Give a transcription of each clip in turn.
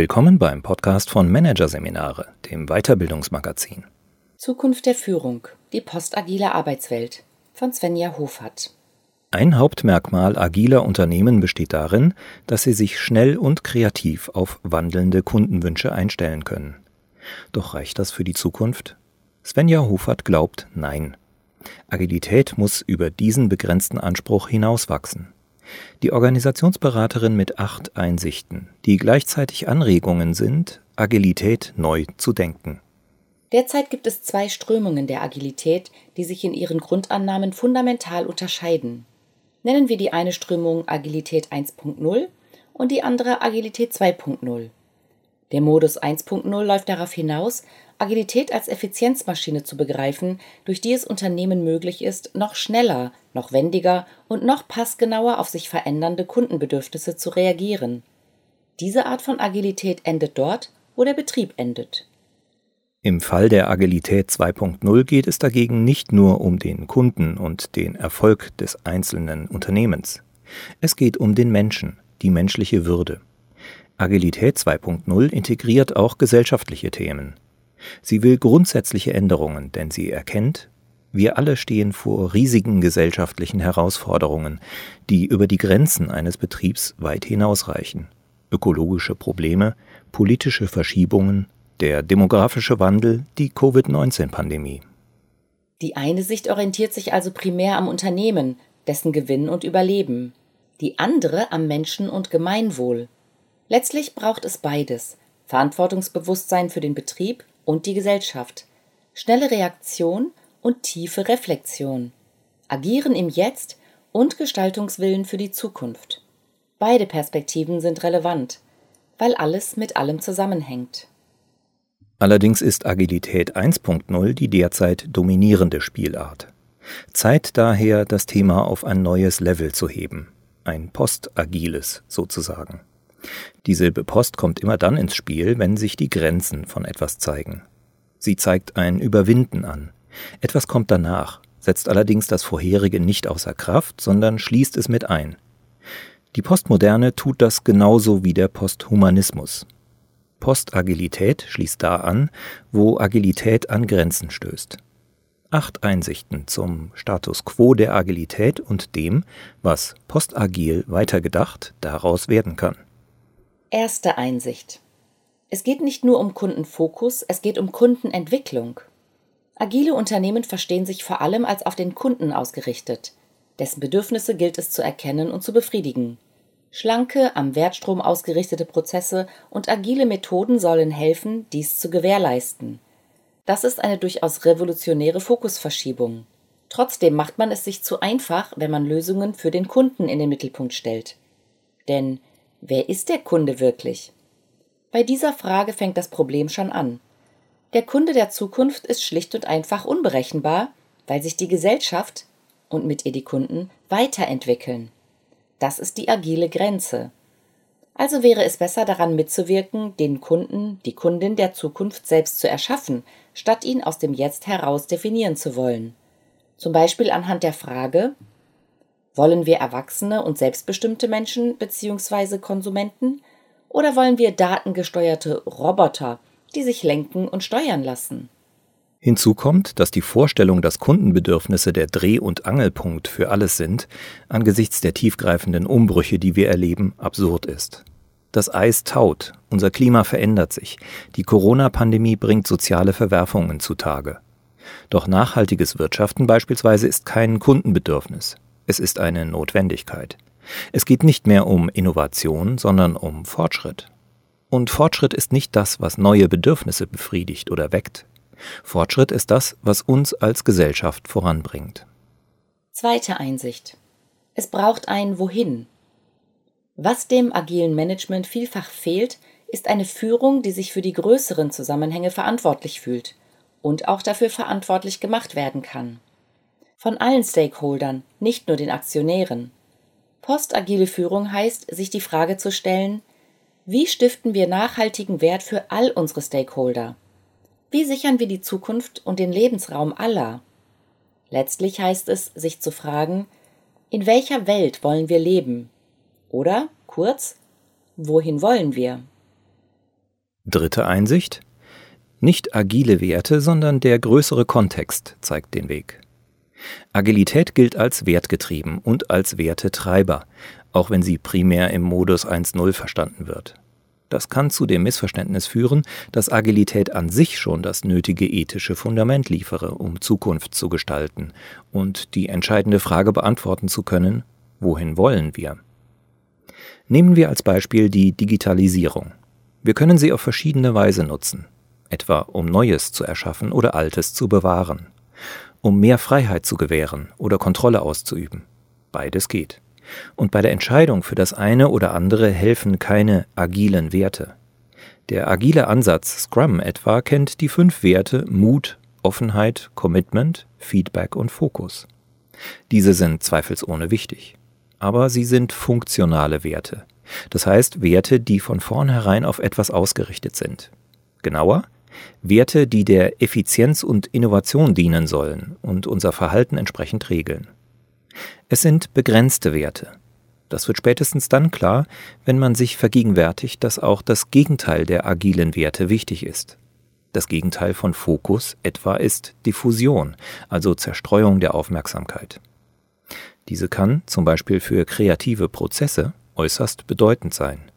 Willkommen beim Podcast von Managerseminare, dem Weiterbildungsmagazin. Zukunft der Führung, die postagile Arbeitswelt von Svenja Hofert. Ein Hauptmerkmal agiler Unternehmen besteht darin, dass sie sich schnell und kreativ auf wandelnde Kundenwünsche einstellen können. Doch reicht das für die Zukunft? Svenja Hofert glaubt nein. Agilität muss über diesen begrenzten Anspruch hinauswachsen. Die Organisationsberaterin mit acht Einsichten, die gleichzeitig Anregungen sind, Agilität neu zu denken. Derzeit gibt es zwei Strömungen der Agilität, die sich in ihren Grundannahmen fundamental unterscheiden. Nennen wir die eine Strömung Agilität 1.0 und die andere Agilität 2.0. Der Modus 1.0 läuft darauf hinaus, Agilität als Effizienzmaschine zu begreifen, durch die es Unternehmen möglich ist, noch schneller, noch wendiger und noch passgenauer auf sich verändernde Kundenbedürfnisse zu reagieren. Diese Art von Agilität endet dort, wo der Betrieb endet. Im Fall der Agilität 2.0 geht es dagegen nicht nur um den Kunden und den Erfolg des einzelnen Unternehmens. Es geht um den Menschen, die menschliche Würde. Agilität 2.0 integriert auch gesellschaftliche Themen. Sie will grundsätzliche Änderungen, denn sie erkennt, wir alle stehen vor riesigen gesellschaftlichen Herausforderungen, die über die Grenzen eines Betriebs weit hinausreichen. Ökologische Probleme, politische Verschiebungen, der demografische Wandel, die Covid-19-Pandemie. Die eine Sicht orientiert sich also primär am Unternehmen, dessen Gewinn und Überleben, die andere am Menschen und Gemeinwohl. Letztlich braucht es beides Verantwortungsbewusstsein für den Betrieb und die Gesellschaft, schnelle Reaktion und tiefe Reflexion, Agieren im Jetzt und Gestaltungswillen für die Zukunft. Beide Perspektiven sind relevant, weil alles mit allem zusammenhängt. Allerdings ist Agilität 1.0 die derzeit dominierende Spielart. Zeit daher, das Thema auf ein neues Level zu heben, ein postagiles sozusagen. Die Silbe Post kommt immer dann ins Spiel, wenn sich die Grenzen von etwas zeigen. Sie zeigt ein Überwinden an. Etwas kommt danach, setzt allerdings das vorherige nicht außer Kraft, sondern schließt es mit ein. Die Postmoderne tut das genauso wie der Posthumanismus. Postagilität schließt da an, wo Agilität an Grenzen stößt. Acht Einsichten zum Status quo der Agilität und dem, was postagil weitergedacht daraus werden kann. Erste Einsicht. Es geht nicht nur um Kundenfokus, es geht um Kundenentwicklung. Agile Unternehmen verstehen sich vor allem als auf den Kunden ausgerichtet. Dessen Bedürfnisse gilt es zu erkennen und zu befriedigen. Schlanke, am Wertstrom ausgerichtete Prozesse und agile Methoden sollen helfen, dies zu gewährleisten. Das ist eine durchaus revolutionäre Fokusverschiebung. Trotzdem macht man es sich zu einfach, wenn man Lösungen für den Kunden in den Mittelpunkt stellt. Denn Wer ist der Kunde wirklich? Bei dieser Frage fängt das Problem schon an. Der Kunde der Zukunft ist schlicht und einfach unberechenbar, weil sich die Gesellschaft und mit ihr die Kunden weiterentwickeln. Das ist die agile Grenze. Also wäre es besser daran mitzuwirken, den Kunden, die Kundin der Zukunft selbst zu erschaffen, statt ihn aus dem Jetzt heraus definieren zu wollen. Zum Beispiel anhand der Frage, wollen wir erwachsene und selbstbestimmte Menschen bzw. Konsumenten? Oder wollen wir datengesteuerte Roboter, die sich lenken und steuern lassen? Hinzu kommt, dass die Vorstellung, dass Kundenbedürfnisse der Dreh- und Angelpunkt für alles sind, angesichts der tiefgreifenden Umbrüche, die wir erleben, absurd ist. Das Eis taut, unser Klima verändert sich, die Corona-Pandemie bringt soziale Verwerfungen zutage. Doch nachhaltiges Wirtschaften beispielsweise ist kein Kundenbedürfnis, es ist eine Notwendigkeit. Es geht nicht mehr um Innovation, sondern um Fortschritt. Und Fortschritt ist nicht das, was neue Bedürfnisse befriedigt oder weckt. Fortschritt ist das, was uns als Gesellschaft voranbringt. Zweite Einsicht. Es braucht ein Wohin. Was dem agilen Management vielfach fehlt, ist eine Führung, die sich für die größeren Zusammenhänge verantwortlich fühlt und auch dafür verantwortlich gemacht werden kann von allen Stakeholdern, nicht nur den Aktionären. Postagile Führung heißt, sich die Frage zu stellen, wie stiften wir nachhaltigen Wert für all unsere Stakeholder? Wie sichern wir die Zukunft und den Lebensraum aller? Letztlich heißt es, sich zu fragen, in welcher Welt wollen wir leben? Oder, kurz, wohin wollen wir? Dritte Einsicht. Nicht agile Werte, sondern der größere Kontext zeigt den Weg. Agilität gilt als wertgetrieben und als Wertetreiber, auch wenn sie primär im Modus 1.0 verstanden wird. Das kann zu dem Missverständnis führen, dass Agilität an sich schon das nötige ethische Fundament liefere, um Zukunft zu gestalten und die entscheidende Frage beantworten zu können, wohin wollen wir? Nehmen wir als Beispiel die Digitalisierung. Wir können sie auf verschiedene Weise nutzen, etwa um Neues zu erschaffen oder Altes zu bewahren, um mehr Freiheit zu gewähren oder Kontrolle auszuüben. Beides geht. Und bei der Entscheidung für das eine oder andere helfen keine agilen Werte. Der agile Ansatz Scrum etwa kennt die fünf Werte Mut, Offenheit, Commitment, Feedback und Fokus. Diese sind zweifelsohne wichtig. Aber sie sind funktionale Werte. Das heißt Werte, die von vornherein auf etwas ausgerichtet sind. Genauer, Werte, die der Effizienz und Innovation dienen sollen und unser Verhalten entsprechend regeln. Es sind begrenzte Werte. Das wird spätestens dann klar, wenn man sich vergegenwärtigt, dass auch das Gegenteil der agilen Werte wichtig ist. Das Gegenteil von Fokus etwa ist Diffusion, also Zerstreuung der Aufmerksamkeit. Diese kann, zum Beispiel für kreative Prozesse, äußerst bedeutend sein.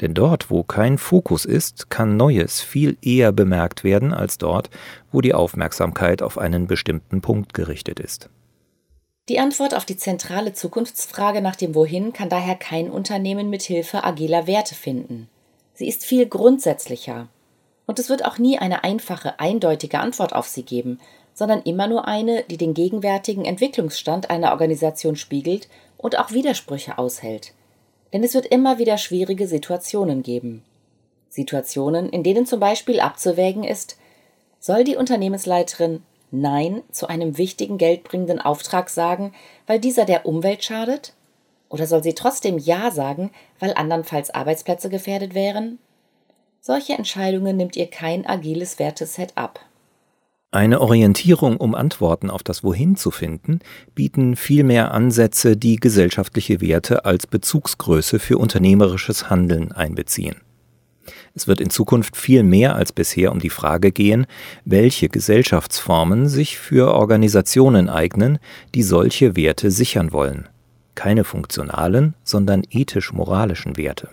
Denn dort, wo kein Fokus ist, kann Neues viel eher bemerkt werden als dort, wo die Aufmerksamkeit auf einen bestimmten Punkt gerichtet ist. Die Antwort auf die zentrale Zukunftsfrage nach dem Wohin kann daher kein Unternehmen mit Hilfe agiler Werte finden. Sie ist viel grundsätzlicher. Und es wird auch nie eine einfache, eindeutige Antwort auf sie geben, sondern immer nur eine, die den gegenwärtigen Entwicklungsstand einer Organisation spiegelt und auch Widersprüche aushält. Denn es wird immer wieder schwierige Situationen geben. Situationen, in denen zum Beispiel abzuwägen ist, soll die Unternehmensleiterin Nein zu einem wichtigen geldbringenden Auftrag sagen, weil dieser der Umwelt schadet? Oder soll sie trotzdem Ja sagen, weil andernfalls Arbeitsplätze gefährdet wären? Solche Entscheidungen nimmt ihr kein agiles Werteset ab. Eine Orientierung, um Antworten auf das Wohin zu finden, bieten vielmehr Ansätze, die gesellschaftliche Werte als Bezugsgröße für unternehmerisches Handeln einbeziehen. Es wird in Zukunft viel mehr als bisher um die Frage gehen, welche Gesellschaftsformen sich für Organisationen eignen, die solche Werte sichern wollen. Keine funktionalen, sondern ethisch-moralischen Werte.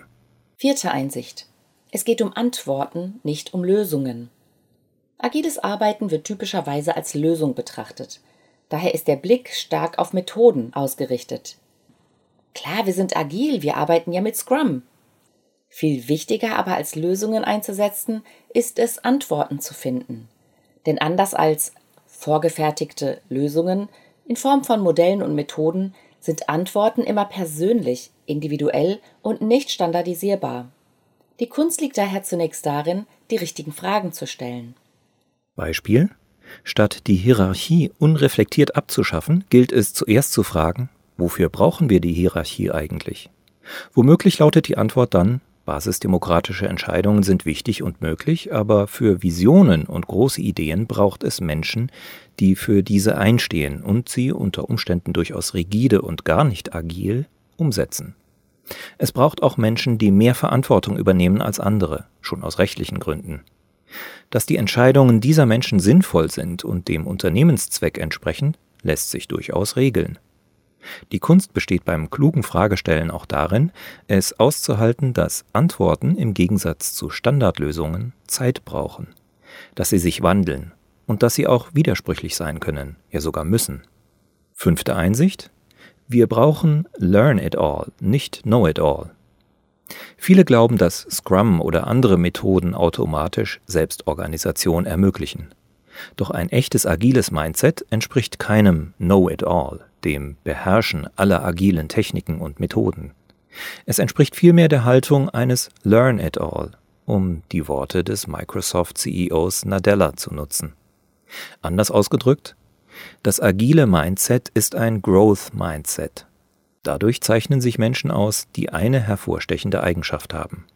Vierte Einsicht. Es geht um Antworten, nicht um Lösungen. Agiles Arbeiten wird typischerweise als Lösung betrachtet. Daher ist der Blick stark auf Methoden ausgerichtet. Klar, wir sind agil, wir arbeiten ja mit Scrum. Viel wichtiger aber als Lösungen einzusetzen, ist es, Antworten zu finden. Denn anders als vorgefertigte Lösungen in Form von Modellen und Methoden sind Antworten immer persönlich, individuell und nicht standardisierbar. Die Kunst liegt daher zunächst darin, die richtigen Fragen zu stellen. Beispiel Statt die Hierarchie unreflektiert abzuschaffen, gilt es zuerst zu fragen, wofür brauchen wir die Hierarchie eigentlich? Womöglich lautet die Antwort dann, Basisdemokratische Entscheidungen sind wichtig und möglich, aber für Visionen und große Ideen braucht es Menschen, die für diese einstehen und sie unter Umständen durchaus rigide und gar nicht agil umsetzen. Es braucht auch Menschen, die mehr Verantwortung übernehmen als andere, schon aus rechtlichen Gründen. Dass die Entscheidungen dieser Menschen sinnvoll sind und dem Unternehmenszweck entsprechen, lässt sich durchaus regeln. Die Kunst besteht beim klugen Fragestellen auch darin, es auszuhalten, dass Antworten im Gegensatz zu Standardlösungen Zeit brauchen, dass sie sich wandeln und dass sie auch widersprüchlich sein können, ja sogar müssen. Fünfte Einsicht? Wir brauchen Learn it all, nicht Know it all. Viele glauben, dass Scrum oder andere Methoden automatisch Selbstorganisation ermöglichen. Doch ein echtes agiles Mindset entspricht keinem Know it all, dem Beherrschen aller agilen Techniken und Methoden. Es entspricht vielmehr der Haltung eines Learn it all, um die Worte des Microsoft CEOs Nadella zu nutzen. Anders ausgedrückt, das agile Mindset ist ein Growth Mindset. Dadurch zeichnen sich Menschen aus, die eine hervorstechende Eigenschaft haben.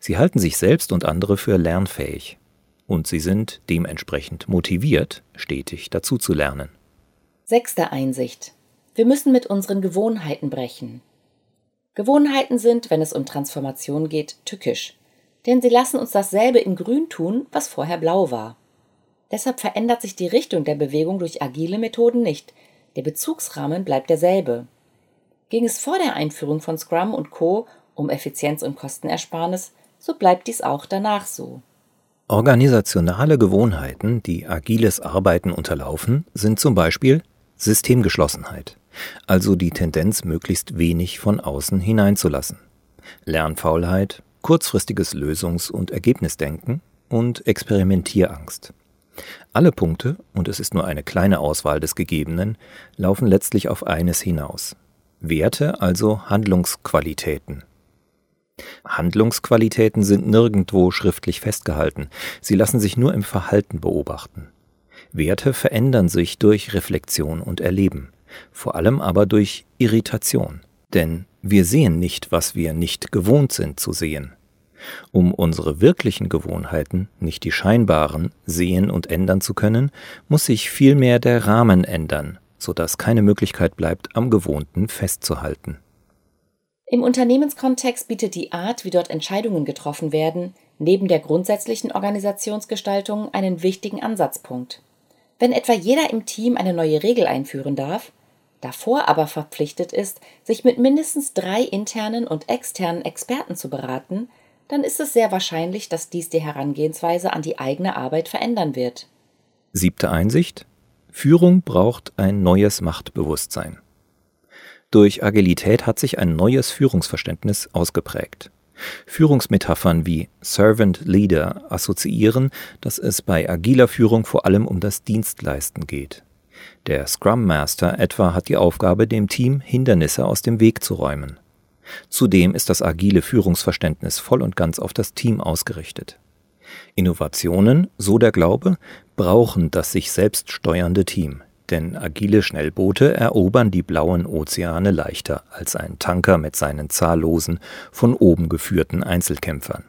Sie halten sich selbst und andere für lernfähig. Und sie sind dementsprechend motiviert, stetig dazu zu lernen. Sechste Einsicht. Wir müssen mit unseren Gewohnheiten brechen. Gewohnheiten sind, wenn es um Transformation geht, tückisch. denn sie lassen uns dasselbe in Grün tun, was vorher blau war. Deshalb verändert sich die Richtung der Bewegung durch agile Methoden nicht. Der Bezugsrahmen bleibt derselbe. Ging es vor der Einführung von Scrum und Co. um Effizienz und Kostenersparnis, so bleibt dies auch danach so. Organisationale Gewohnheiten, die agiles Arbeiten unterlaufen, sind zum Beispiel Systemgeschlossenheit, also die Tendenz, möglichst wenig von außen hineinzulassen, Lernfaulheit, kurzfristiges Lösungs- und Ergebnisdenken und Experimentierangst. Alle Punkte, und es ist nur eine kleine Auswahl des Gegebenen, laufen letztlich auf eines hinaus. Werte, also Handlungsqualitäten. Handlungsqualitäten sind nirgendwo schriftlich festgehalten, sie lassen sich nur im Verhalten beobachten. Werte verändern sich durch Reflexion und Erleben, vor allem aber durch Irritation. Denn wir sehen nicht, was wir nicht gewohnt sind zu sehen. Um unsere wirklichen Gewohnheiten, nicht die scheinbaren, sehen und ändern zu können, muss sich vielmehr der Rahmen ändern, so dass keine Möglichkeit bleibt, am Gewohnten festzuhalten. Im Unternehmenskontext bietet die Art, wie dort Entscheidungen getroffen werden, neben der grundsätzlichen Organisationsgestaltung einen wichtigen Ansatzpunkt. Wenn etwa jeder im Team eine neue Regel einführen darf, davor aber verpflichtet ist, sich mit mindestens drei internen und externen Experten zu beraten, dann ist es sehr wahrscheinlich, dass dies die Herangehensweise an die eigene Arbeit verändern wird. Siebte Einsicht. Führung braucht ein neues Machtbewusstsein. Durch Agilität hat sich ein neues Führungsverständnis ausgeprägt. Führungsmetaphern wie Servant Leader assoziieren, dass es bei agiler Führung vor allem um das Dienstleisten geht. Der Scrum Master etwa hat die Aufgabe, dem Team Hindernisse aus dem Weg zu räumen. Zudem ist das agile Führungsverständnis voll und ganz auf das Team ausgerichtet. Innovationen, so der Glaube, brauchen das sich selbst steuernde Team, denn agile Schnellboote erobern die blauen Ozeane leichter als ein Tanker mit seinen zahllosen, von oben geführten Einzelkämpfern.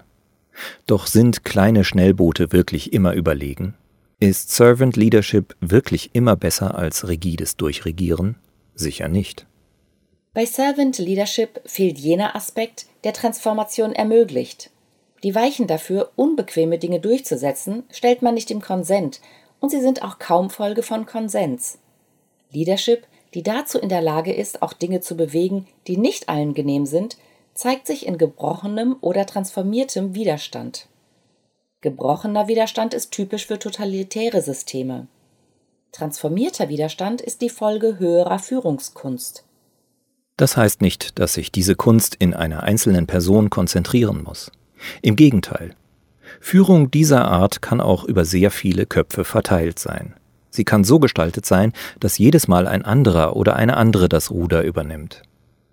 Doch sind kleine Schnellboote wirklich immer überlegen? Ist Servant Leadership wirklich immer besser als rigides Durchregieren? Sicher nicht. Bei Servant Leadership fehlt jener Aspekt, der Transformation ermöglicht. Die Weichen dafür, unbequeme Dinge durchzusetzen, stellt man nicht im Konsent, und sie sind auch kaum Folge von Konsens. Leadership, die dazu in der Lage ist, auch Dinge zu bewegen, die nicht allen genehm sind, zeigt sich in gebrochenem oder transformiertem Widerstand. Gebrochener Widerstand ist typisch für totalitäre Systeme. Transformierter Widerstand ist die Folge höherer Führungskunst. Das heißt nicht, dass sich diese Kunst in einer einzelnen Person konzentrieren muss. Im Gegenteil. Führung dieser Art kann auch über sehr viele Köpfe verteilt sein. Sie kann so gestaltet sein, dass jedes Mal ein anderer oder eine andere das Ruder übernimmt.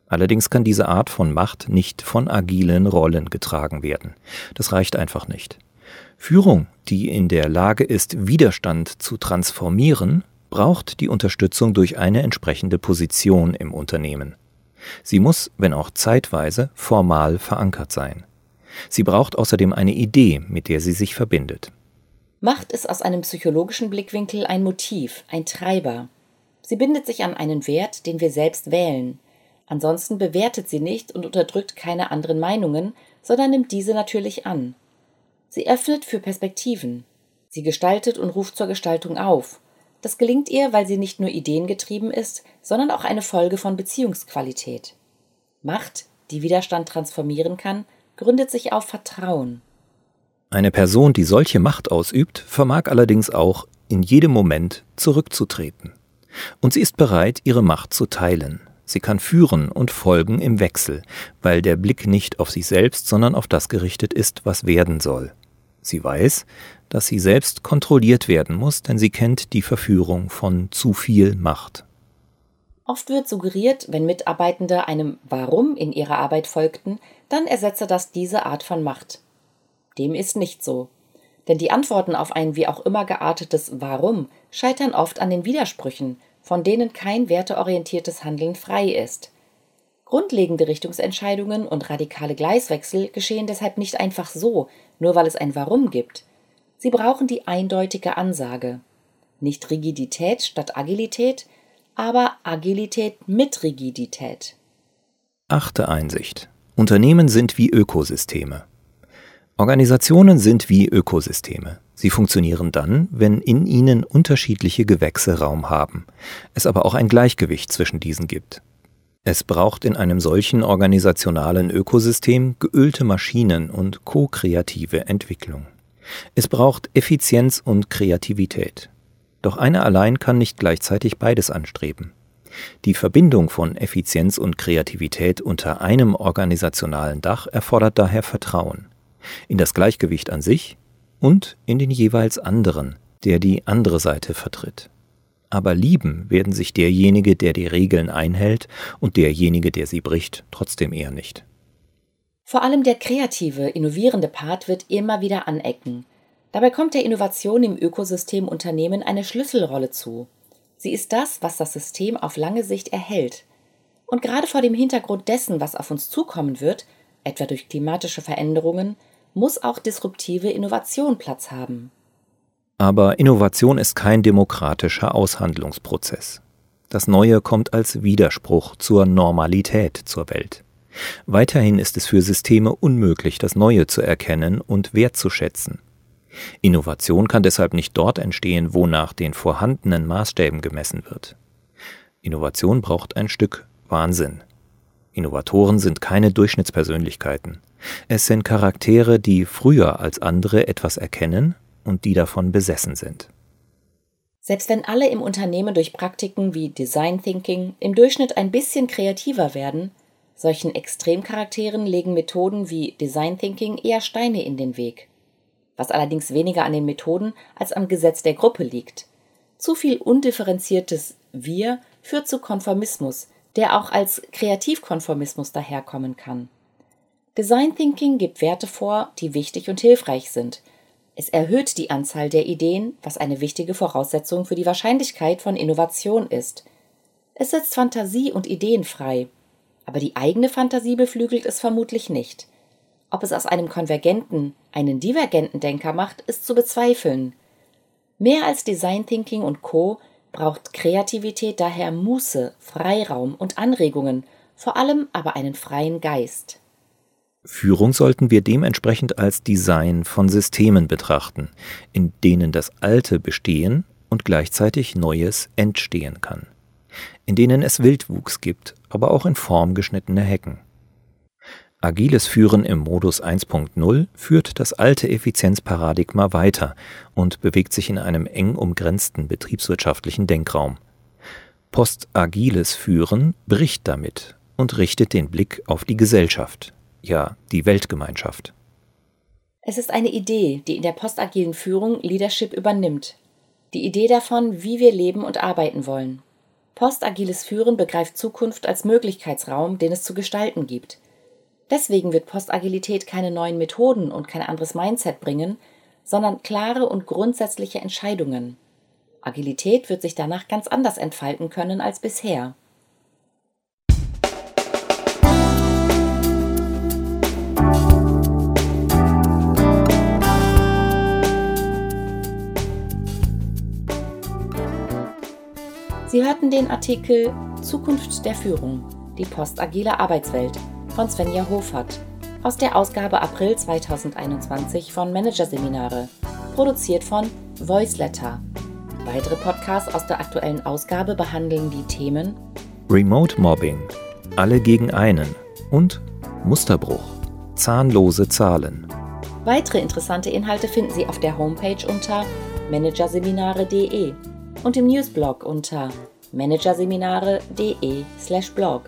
Allerdings kann diese Art von Macht nicht von agilen Rollen getragen werden. Das reicht einfach nicht. Führung, die in der Lage ist, Widerstand zu transformieren, braucht die Unterstützung durch eine entsprechende Position im Unternehmen. Sie muss, wenn auch zeitweise, formal verankert sein. Sie braucht außerdem eine Idee, mit der sie sich verbindet. Macht ist aus einem psychologischen Blickwinkel ein Motiv, ein Treiber. Sie bindet sich an einen Wert, den wir selbst wählen. Ansonsten bewertet sie nicht und unterdrückt keine anderen Meinungen, sondern nimmt diese natürlich an. Sie öffnet für Perspektiven. Sie gestaltet und ruft zur Gestaltung auf. Das gelingt ihr, weil sie nicht nur ideengetrieben ist, sondern auch eine Folge von Beziehungsqualität. Macht, die Widerstand transformieren kann, gründet sich auf Vertrauen. Eine Person, die solche Macht ausübt, vermag allerdings auch, in jedem Moment zurückzutreten. Und sie ist bereit, ihre Macht zu teilen. Sie kann führen und folgen im Wechsel, weil der Blick nicht auf sich selbst, sondern auf das gerichtet ist, was werden soll. Sie weiß, dass sie selbst kontrolliert werden muss, denn sie kennt die Verführung von zu viel Macht. Oft wird suggeriert, wenn Mitarbeitende einem Warum in ihrer Arbeit folgten, dann ersetze das diese Art von Macht. Dem ist nicht so. Denn die Antworten auf ein wie auch immer geartetes Warum scheitern oft an den Widersprüchen, von denen kein werteorientiertes Handeln frei ist. Grundlegende Richtungsentscheidungen und radikale Gleiswechsel geschehen deshalb nicht einfach so, nur weil es ein Warum gibt. Sie brauchen die eindeutige Ansage. Nicht Rigidität statt Agilität, aber Agilität mit Rigidität. Achte Einsicht. Unternehmen sind wie Ökosysteme. Organisationen sind wie Ökosysteme. Sie funktionieren dann, wenn in ihnen unterschiedliche Gewächse Raum haben, es aber auch ein Gleichgewicht zwischen diesen gibt. Es braucht in einem solchen organisationalen Ökosystem geölte Maschinen und ko-kreative Entwicklung. Es braucht Effizienz und Kreativität. Doch einer allein kann nicht gleichzeitig beides anstreben. Die Verbindung von Effizienz und Kreativität unter einem organisationalen Dach erfordert daher Vertrauen in das Gleichgewicht an sich und in den jeweils anderen, der die andere Seite vertritt. Aber lieben werden sich derjenige, der die Regeln einhält, und derjenige, der sie bricht, trotzdem eher nicht. Vor allem der kreative, innovierende Part wird immer wieder anecken. Dabei kommt der Innovation im Ökosystem Unternehmen eine Schlüsselrolle zu. Sie ist das, was das System auf lange Sicht erhält. Und gerade vor dem Hintergrund dessen, was auf uns zukommen wird, etwa durch klimatische Veränderungen, muss auch disruptive Innovation Platz haben. Aber Innovation ist kein demokratischer Aushandlungsprozess. Das Neue kommt als Widerspruch zur Normalität zur Welt. Weiterhin ist es für Systeme unmöglich, das Neue zu erkennen und wertzuschätzen. Innovation kann deshalb nicht dort entstehen, wo nach den vorhandenen Maßstäben gemessen wird. Innovation braucht ein Stück Wahnsinn. Innovatoren sind keine Durchschnittspersönlichkeiten. Es sind Charaktere, die früher als andere etwas erkennen und die davon besessen sind. Selbst wenn alle im Unternehmen durch Praktiken wie Design Thinking im Durchschnitt ein bisschen kreativer werden, solchen Extremcharakteren legen Methoden wie Design Thinking eher Steine in den Weg. Was allerdings weniger an den Methoden als am Gesetz der Gruppe liegt. Zu viel undifferenziertes Wir führt zu Konformismus, der auch als Kreativkonformismus daherkommen kann. Design Thinking gibt Werte vor, die wichtig und hilfreich sind. Es erhöht die Anzahl der Ideen, was eine wichtige Voraussetzung für die Wahrscheinlichkeit von Innovation ist. Es setzt Fantasie und Ideen frei, aber die eigene Fantasie beflügelt es vermutlich nicht. Ob es aus einem konvergenten einen divergenten Denker macht, ist zu bezweifeln. Mehr als Design Thinking und Co. braucht Kreativität daher Muße, Freiraum und Anregungen, vor allem aber einen freien Geist. Führung sollten wir dementsprechend als Design von Systemen betrachten, in denen das Alte bestehen und gleichzeitig Neues entstehen kann, in denen es Wildwuchs gibt, aber auch in Form geschnittene Hecken. Agiles Führen im Modus 1.0 führt das alte Effizienzparadigma weiter und bewegt sich in einem eng umgrenzten betriebswirtschaftlichen Denkraum. Postagiles Führen bricht damit und richtet den Blick auf die Gesellschaft, ja die Weltgemeinschaft. Es ist eine Idee, die in der postagilen Führung Leadership übernimmt. Die Idee davon, wie wir leben und arbeiten wollen. Postagiles Führen begreift Zukunft als Möglichkeitsraum, den es zu gestalten gibt. Deswegen wird Postagilität keine neuen Methoden und kein anderes Mindset bringen, sondern klare und grundsätzliche Entscheidungen. Agilität wird sich danach ganz anders entfalten können als bisher. Sie hörten den Artikel Zukunft der Führung, die postagile Arbeitswelt von Svenja Hofert aus der Ausgabe April 2021 von Managerseminare, produziert von Voiceletter. Weitere Podcasts aus der aktuellen Ausgabe behandeln die Themen Remote Mobbing, alle gegen einen und Musterbruch, zahnlose Zahlen. Weitere interessante Inhalte finden Sie auf der Homepage unter managerseminare.de und im Newsblog unter managerseminare.de/blog.